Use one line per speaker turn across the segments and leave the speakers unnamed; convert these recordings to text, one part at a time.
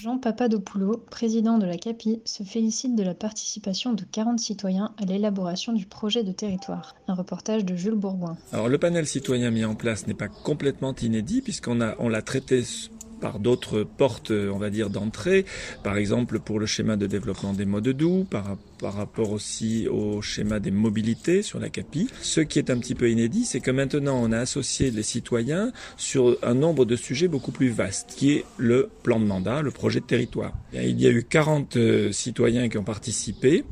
Jean Papadopoulou, président de la CAPI, se félicite de la participation de 40 citoyens à l'élaboration du projet de territoire. Un reportage de Jules Bourgoin.
Alors le panel citoyen mis en place n'est pas complètement inédit puisqu'on a on l'a traité par d'autres portes, on va dire, d'entrée, par exemple pour le schéma de développement des modes doux, par, par rapport aussi au schéma des mobilités sur la CAPI. Ce qui est un petit peu inédit, c'est que maintenant on a associé les citoyens sur un nombre de sujets beaucoup plus vastes, qui est le plan de mandat, le projet de territoire. Il y a eu 40 citoyens qui ont participé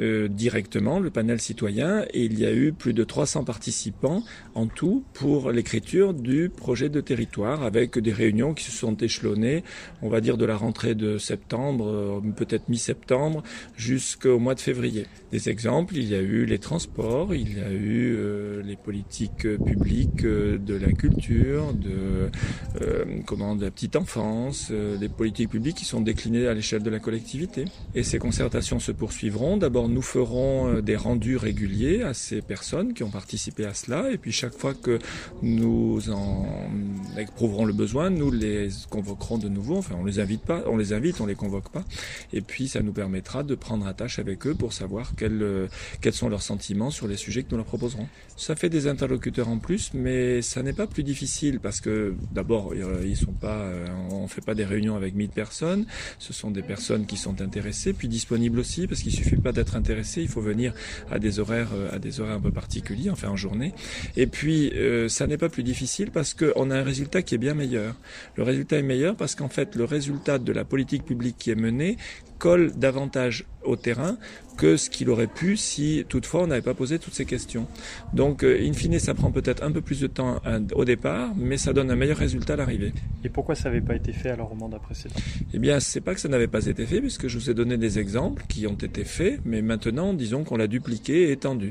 euh, directement, le panel citoyen, et il y a eu plus de 300 participants en tout pour l'écriture du projet de territoire, avec des réunions qui se sont échelonnées, on va dire de la rentrée de septembre, peut-être mi-septembre, jusqu'au mois de février. Des exemples, il y a eu les transports, il y a eu euh, les politiques publiques euh, de la culture, de, euh, comment, de la petite enfance, euh, les politiques publiques qui sont déclinées à l'échelle de la collectivité. Et ces concertations se poursuivront. D'abord, nous ferons euh, des rendus réguliers à ces personnes qui ont participé à cela. Et puis, chaque fois que nous en éprouverons le besoin, nous les convoquerons de nouveau. Enfin, on les invite pas, on les invite, on les convoque pas. Et puis, ça nous permettra de prendre attache avec eux pour savoir quels, euh, quels sont leurs sentiments sur les sujets que nous leur proposerons. Ça fait des interlocuteurs en plus, mais ça n'est pas plus difficile parce que d'abord, ils sont pas, euh, on fait pas des réunions avec 1000 personnes. Ce sont des personnes qui sont intéressées, puis disponibles aussi, parce qu'il suffit pas d'être intéressé, il faut venir à des horaires, euh, à des horaires un peu particuliers, enfin en journée. Et puis, euh, ça n'est pas plus difficile parce qu'on a un résultat qui est bien meilleur. Le résultat est meilleur parce qu'en fait, le résultat de la politique publique qui est menée colle davantage au terrain que ce qu'il aurait pu si toutefois on n'avait pas posé toutes ces questions. Donc, euh, in fine, ça prend peut-être un peu plus de temps euh, au départ, mais ça donne un meilleur résultat à l'arrivée.
Et pourquoi ça n'avait pas été fait alors au mandat précédent
Eh bien, c'est pas que ça n'avait pas été fait, puisque je vous ai donné des exemples qui ont été faits, mais maintenant, disons qu'on l'a dupliqué et étendu.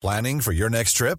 Planning for your next trip?